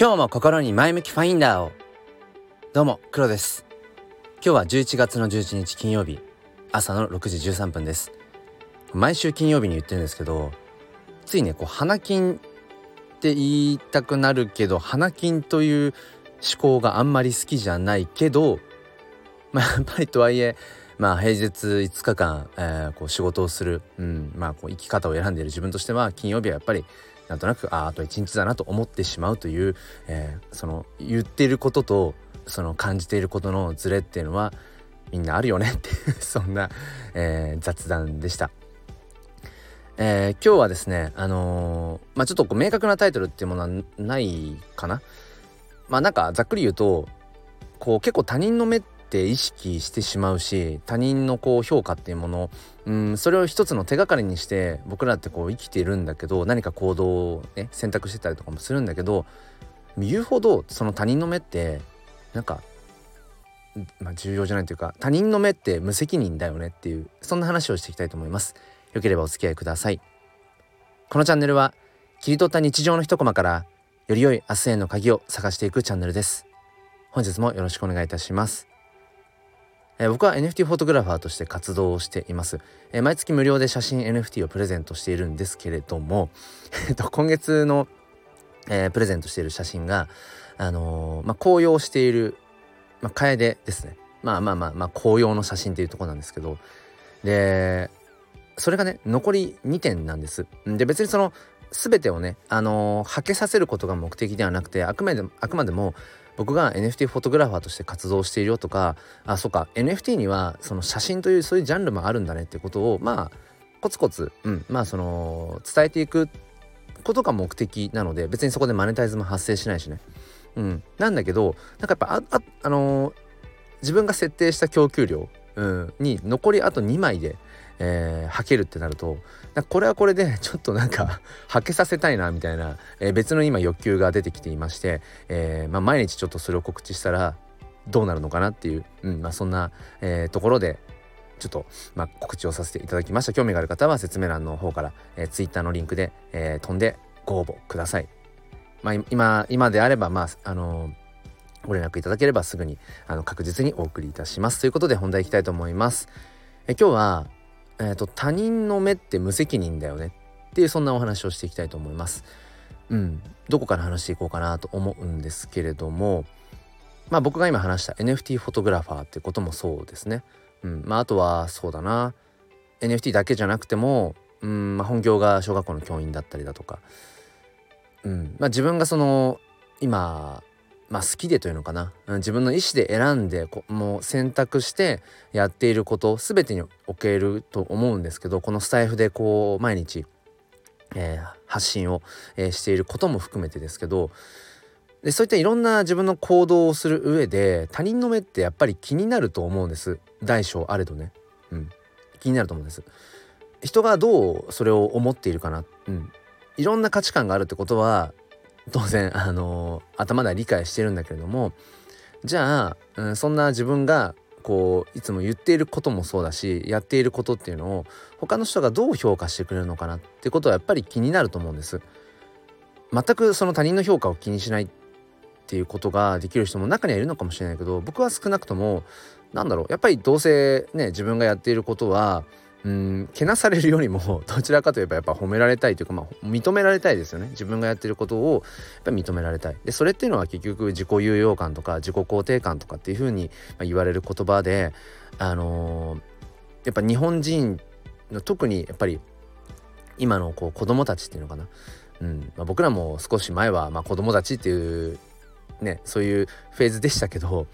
今日も心に前向きファインダーを。どうも黒です。今日は11月の11日金曜日。朝の6時13分です。毎週金曜日に言ってるんですけどついねこう花金って言いたくなるけど花金という思考があんまり好きじゃないけどまあやっぱりとはいえまあ平日5日間、えー、こう仕事をする、うん、まあこう生き方を選んでいる自分としては金曜日はやっぱりなんとなくああと一日だなと思ってしまうという、えー、その言っていることとその感じていることのズレっていうのはみんなあるよねっていう そんな、えー、雑談でした。えー、今日はですねあのー、まあちょっとこう明確なタイトルっていうものはないかな。まあなんかざっくり言うとこう結構他人の目っって意識してしまうし他人のこう評価っていうものうんそれを一つの手がかりにして僕らってこう生きているんだけど何か行動を、ね、選択してたりとかもするんだけど言うほどその他人の目ってなんか、まあ、重要じゃないというか他人の目って無責任だよねっていうそんな話をしていきたいと思います。よければお付き合いください。このチャンネルは切り取った日常の一コマからより良い明日への鍵を探していくチャンネルです。本日もよろしくお願いいたします。えー、僕は NFT フォトグラファーとして活動をしています、えー、毎月無料で写真 NFT をプレゼントしているんですけれども、えっと、今月の、えー、プレゼントしている写真があのまあ、紅葉している、まあ、楓ですね。まあまあまあまあ紅葉の写真っていうとこなんですけど。でそれがね残り2点なんです。で別にその全てをねあのはけさせることが目的ではなくてあくまでもあくまでも僕が NFT フォトグラファーとして活動しているよとかあそっか。NFT にはその写真というそういうジャンルもあるんだねってことをまあコツコツ、うん、まあその伝えていくことが目的なので別にそこでマネタイズも発生しないしね。うん、なんだけどなんかやっぱああ、あのー、自分が設定した供給量、うん、に残りあと2枚でえー、けるってなるとこれはこれで ちょっとなんかはけさせたいなみたいな、えー、別の今欲求が出てきていまして、えーまあ、毎日ちょっとそれを告知したらどうなるのかなっていう、うんまあ、そんな、え、ところでちょっと、まあ、告知をさせていただきました興味がある方は説明欄の方から、えー、Twitter のリンクで、え、飛んでご応募ください。まあ、今今であればまああのご連絡いただければすぐにあの確実にお送りいたします。ということで本題いきたいと思います。え今日はえーと、他人の目って無責任だよねっていうそんなお話をしていきたいと思います。うん、どこから話していこうかなと思うんですけれどもまあ僕が今話した NFT フォトグラファーってこともそうですね。うん。まあ、あとはそうだな。NFT だけじゃなくても、うん。まあ、本業が小学校の教員だったりだとか、うん。まあ、自分がその今まあ好きでというのかな、うん、自分の意思で選んでこもう選択してやっていること全てに置けると思うんですけどこのスタイフでこう毎日、えー、発信を、えー、していることも含めてですけどでそういったいろんな自分の行動をする上で他人の目ってやっぱり気になると思うんです。大小あれどね、うん、気になると思うんです。人がどうそれを思っているかな、うん、いろんな価値観があるってことは当然、あの、頭では理解してるんだけれどもじゃあ、うん、そんな自分がこういつも言っていることもそうだしやっていることっていうのを他の人がどう評価してくれるのかなってことはやっぱり気になると思うんです。全くその他人の評価を気にしないっていうことができる人も中にはいるのかもしれないけど僕は少なくともなんだろうやっぱりどうせね自分がやっていることはうんけなされるよりも どちらかといえばやっぱ褒められたいというか、まあ、認められたいですよね。自分がやってることをやっぱ認められたい。でそれっていうのは結局自己有用感とか自己肯定感とかっていうふうに言われる言葉であのー、やっぱ日本人の特にやっぱり今のこう子供たちっていうのかな、うんまあ、僕らも少し前はまあ子供たちっていうねそういうフェーズでしたけど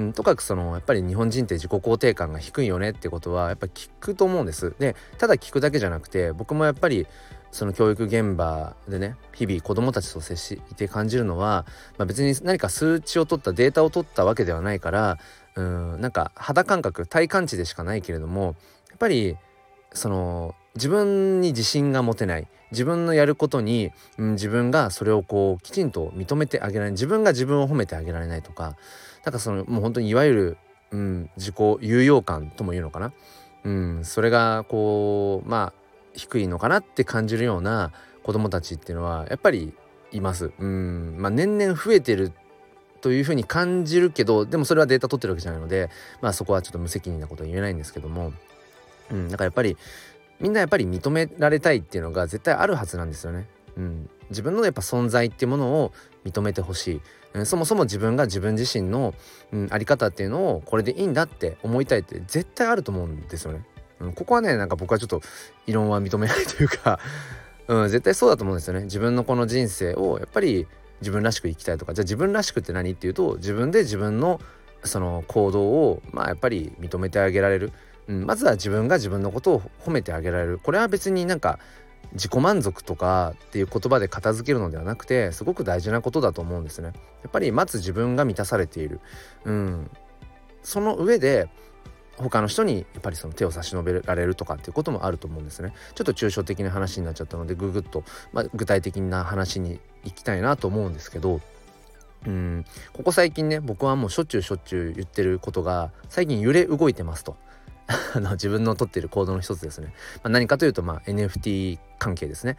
うん、とかくそのやっぱり日本人って自己肯定感が低いよねってことはやっぱ聞くと思うんです。でただ聞くだけじゃなくて僕もやっぱりその教育現場でね日々子どもたちと接して感じるのは、まあ、別に何か数値を取ったデータを取ったわけではないからうんなんか肌感覚体感値でしかないけれどもやっぱりその自分に自信が持てない自分のやることに、うん、自分がそれをこうきちんと認めてあげられない自分が自分を褒めてあげられないとかなんかそのもう本当にいわゆる、うん、自己有用感とも言うのかな、うん、それがこうまあ低いのかなって感じるような子供たちっていうのはやっぱりいます。うんまあ、年々増えてるというふうに感じるけどでもそれはデータ取ってるわけじゃないので、まあ、そこはちょっと無責任なことは言えないんですけども、うん、だからやっぱりみんなやっぱり認められたいっていうのが絶対あるはずなんですよね。うん、自分のやっぱ存在っていうものを認めてほしい、うん、そもそも自分が自分自身の、うん、あり方っていうのをこれでいいんだって思いたいって絶対あると思うんですよね。うん、ここはねなんか僕はちょっと異論は認めないというか うん、絶対そうだと思うんですよね。自分のこの人生をやっぱり自分らしく生きたいとかじゃあ自分らしくって何っていうと自分で自分のその行動をまあやっぱり認めてあげられる、うん、まずは自分が自分のことを褒めてあげられるこれは別になんか自己満足とかっていう言葉で片付けるのではなくてすごく大事なことだと思うんですね。やっぱりまず自分が満たされている、うん、その上で他の人にやっぱりその手を差し伸べられるとかっていうこともあると思うんですね。ちょっと抽象的な話になっちゃったのでぐぐっと、まあ、具体的な話に行きたいなと思うんですけどうんここ最近ね僕はもうしょっちゅうしょっちゅう言ってることが最近揺れ動いてますと。あの自分のとっている行動の一つですね。まあ、何かというと、まあ、NFT 関係ですね。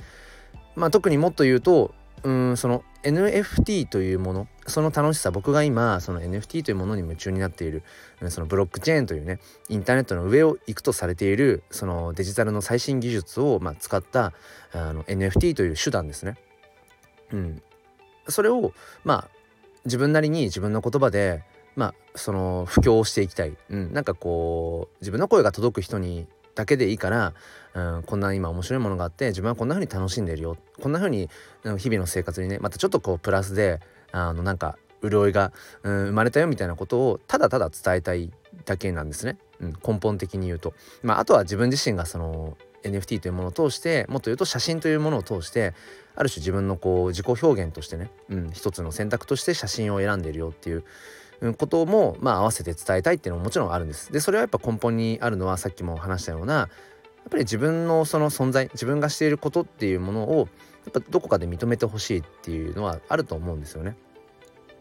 まあ、特にもっと言うとうんその NFT というものその楽しさ僕が今その NFT というものに夢中になっているそのブロックチェーンというねインターネットの上を行くとされているそのデジタルの最新技術をまあ使ったあの NFT という手段ですね。うん、それをまあ自分なりに自分の言葉でまあその布教をしていきたい、うん、なんかこう自分の声が届く人にだけでいいから、うん、こんな今面白いものがあって自分はこんな風に楽しんでるよ。こんな風に日々の生活にねまたちょっとこうプラスであのなんか潤いが、うん、生まれたよみたいなことをただただ伝えたいだけなんですね、うん、根本的に言うと。まあ、あとは自分自身がその NFT というものを通してもっと言うと写真というものを通してある種自分のこう自己表現としてね、うん、一つの選択として写真を選んでいるよっていうこともまあ合わせて伝えたいっていうのももちろんあるんです。でそれはやっぱ根本にあるのはさっきも話したようなやっぱり自分のその存在自分がしていることっていうものをやっぱどこかで認めてほしいっていうのはあると思うんですよね。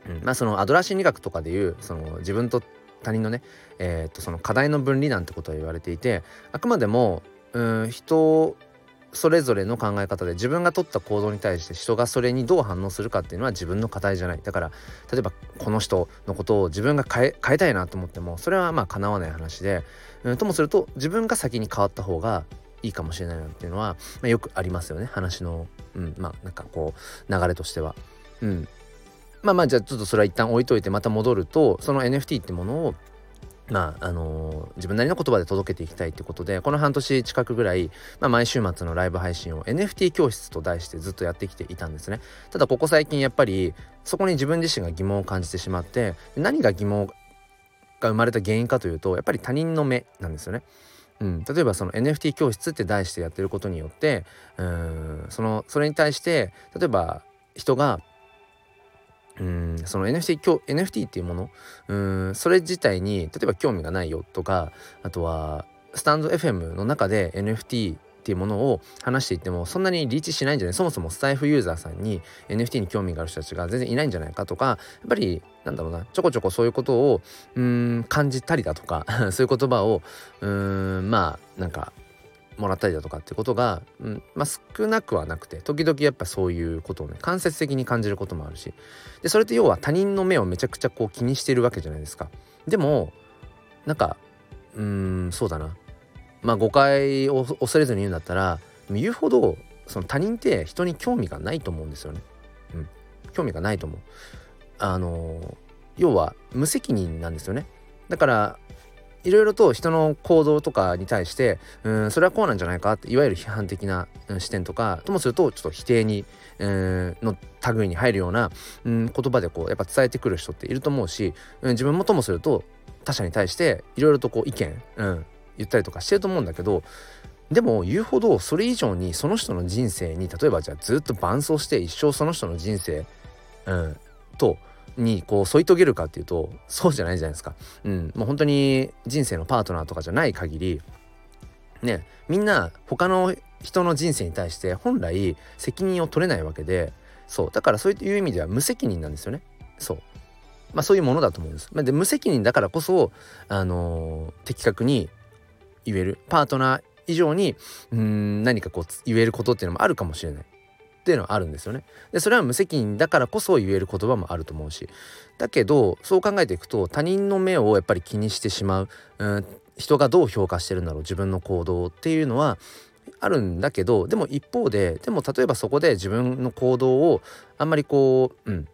うん、まあそのアドラー心理学とかでいうその自分と他人のね、えー、とその課題の分離なんてことは言われていてあくまでもうん人それぞれの考え方で自分が取った行動に対して人がそれにどう反応するかっていうのは自分の課題じゃない。だから例えばこの人のことを自分が変え変えたいなと思ってもそれはまあ叶わない話で、うん、ともすると自分が先に変わった方がいいかもしれないなっていうのは、まあ、よくありますよね。話の、うん、まあなんかこう流れとしては。うん、まあまあじゃあちょっとそれは一旦置いといてまた戻るとその NFT ってものをまああのー、自分なりの言葉で届けていきたいってことでこの半年近くぐらい、まあ、毎週末のライブ配信を NFT 教室と題してずっとやってきていたんですね。ただここ最近やっぱりそこに自分自身が疑問を感じてしまって何が疑問が生まれた原因かというとやっぱり他人の目なんですよね。うん、例えばその NFT 教室って題してやってることによってうん。そのそれに対して例えば人がうんその NFT, NFT っていうもの？うんそれ自体に例えば興味がないよとかあとはスタンド FM の中で NFT っていうものを話していってもそんなにリーチしないんじゃない？そもそもスタイフユーザーさんに NFT に興味がある人たちが全然いないんじゃないかとかやっぱりなんだろうなちょこちょこそういうことをうん感じたりだとか そういう言葉をうんまあなんかもらったりだとかってことが、うんまあ、少なくはなくて時々やっぱそういうことをね間接的に感じることもあるしでそれって要は他人の目をめちゃくちゃこう気にしてるわけじゃないですか。でもなんかうんそうだなまあ誤解を恐れずに言うんだったら言うほどその他人って人に興味がないと思うんですよね。うん、興味がないと思う。あの要は無責任なんですよね。だからいろいろと人の行動とかに対してうんそれはこうなんじゃないかっていわゆる批判的な、視点とかともするとちょっと否定に、うんの類に入るような、うん、言葉でこうやっぱ伝えてくる人っていると思うし、うん、自分もともすると他者に対していろいろとこう意見、うん、言ったりとかしてると思うんだけどでも言うほどそれ以上にその人の人生に例えばじゃあずっと伴走して一生その人の人生、うん、とにこう添い遂げるかっていうとそうじゃないじゃないですか。うん、もう本当に人生のパートナーとかじゃない限りねみんな他の人の人生に対して本来責任を取れないわけでそうだからそういう意味では無責任なんですよね。そうまあそういうものだと思うんです。で無責任だからこそあのー、的確に言えるパートナー以上にうん何かこう言えることっていうのもあるかもしれない。っていうのはあるんですよね。でそれは無責任だからこそ言える言葉もあると思うしだけどそう考えていくと他人の目をやっぱり気にしてしまう、うん、人がどう評価してるんだろう自分の行動っていうのはあるんだけどでも一方ででも例えばそこで自分の行動をあんまりこう、うん、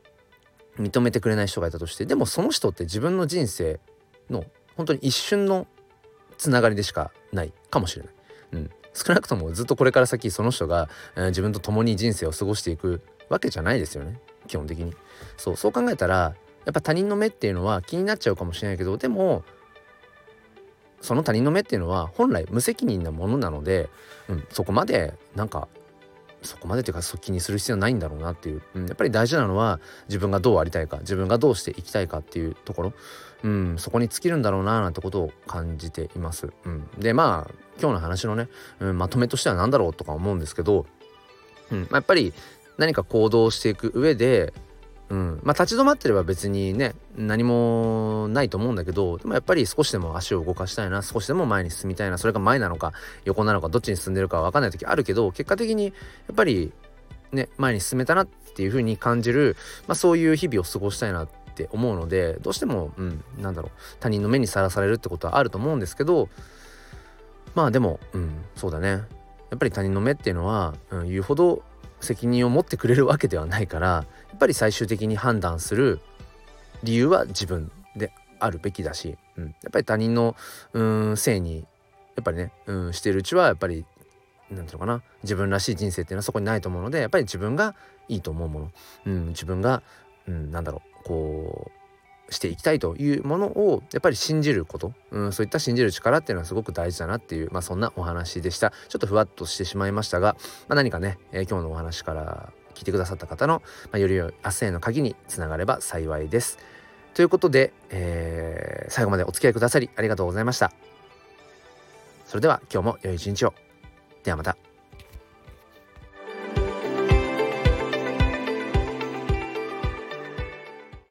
認めてくれない人がいたとしてでもその人って自分の人生の本当に一瞬のつながりでしかないかもしれない。少なくともずっとこれから先その人が、えー、自分と共に人生を過ごしていくわけじゃないですよね。基本的に。そうそう考えたらやっぱ他人の目っていうのは気になっちゃうかもしれないけどでもその他人の目っていうのは本来無責任なものなので、うん、そこまでなんかそこまでというか気にする必要ないんだろうなっていう、うん、やっぱり大事なのは自分がどうありたいか自分がどうしていきたいかっていうところ、うん、そこに尽きるんだろうななんてことを感じています。うん、でまあ今日の話のね、うん、まとめとしては何だろうとか思うんですけど、うんまあ、やっぱり何か行動していく上でうん。まあ、立ち止まってれば別にね何もないと思うんだけどでもやっぱり少しでも足を動かしたいな少しでも前に進みたいなそれが前なのか横なのかどっちに進んでるか分かんない時あるけど結果的にやっぱりね前に進めたなっていう風に感じる、まあ、そういう日々を過ごしたいなって思うのでどうしても、うん、なんだろう他人の目にさらされるってことはあると思うんですけどまあでも、うん、そうだね。やっぱり他人の目っていうのは、うん、言うほど責任を持ってくれるわけではないからっぱり最終的に判断する理由は自分であるべきだし、うん、やっぱり他人のうんせいにやっぱりね、うん、してるうちはやっぱり何ていうのかな自分らしい人生っていうのはそこにないと思うのでやっぱり自分がいいと思うもの、うん、自分が、うん、なんだろうこうしていきたいというものをやっぱり信じること、うん、そういった信じる力っていうのはすごく大事だなっていう、まあ、そんなお話でした。ちょっとふわっとしてしまいましたが、まあ、何かね、えー、今日のお話から聞いてくださった方の、まあ、より良い明日への鍵につながれば幸いです。ということで、えー、最後までお付き合いくださりありがとうございました。それでは今日も良い一日を。ではまた。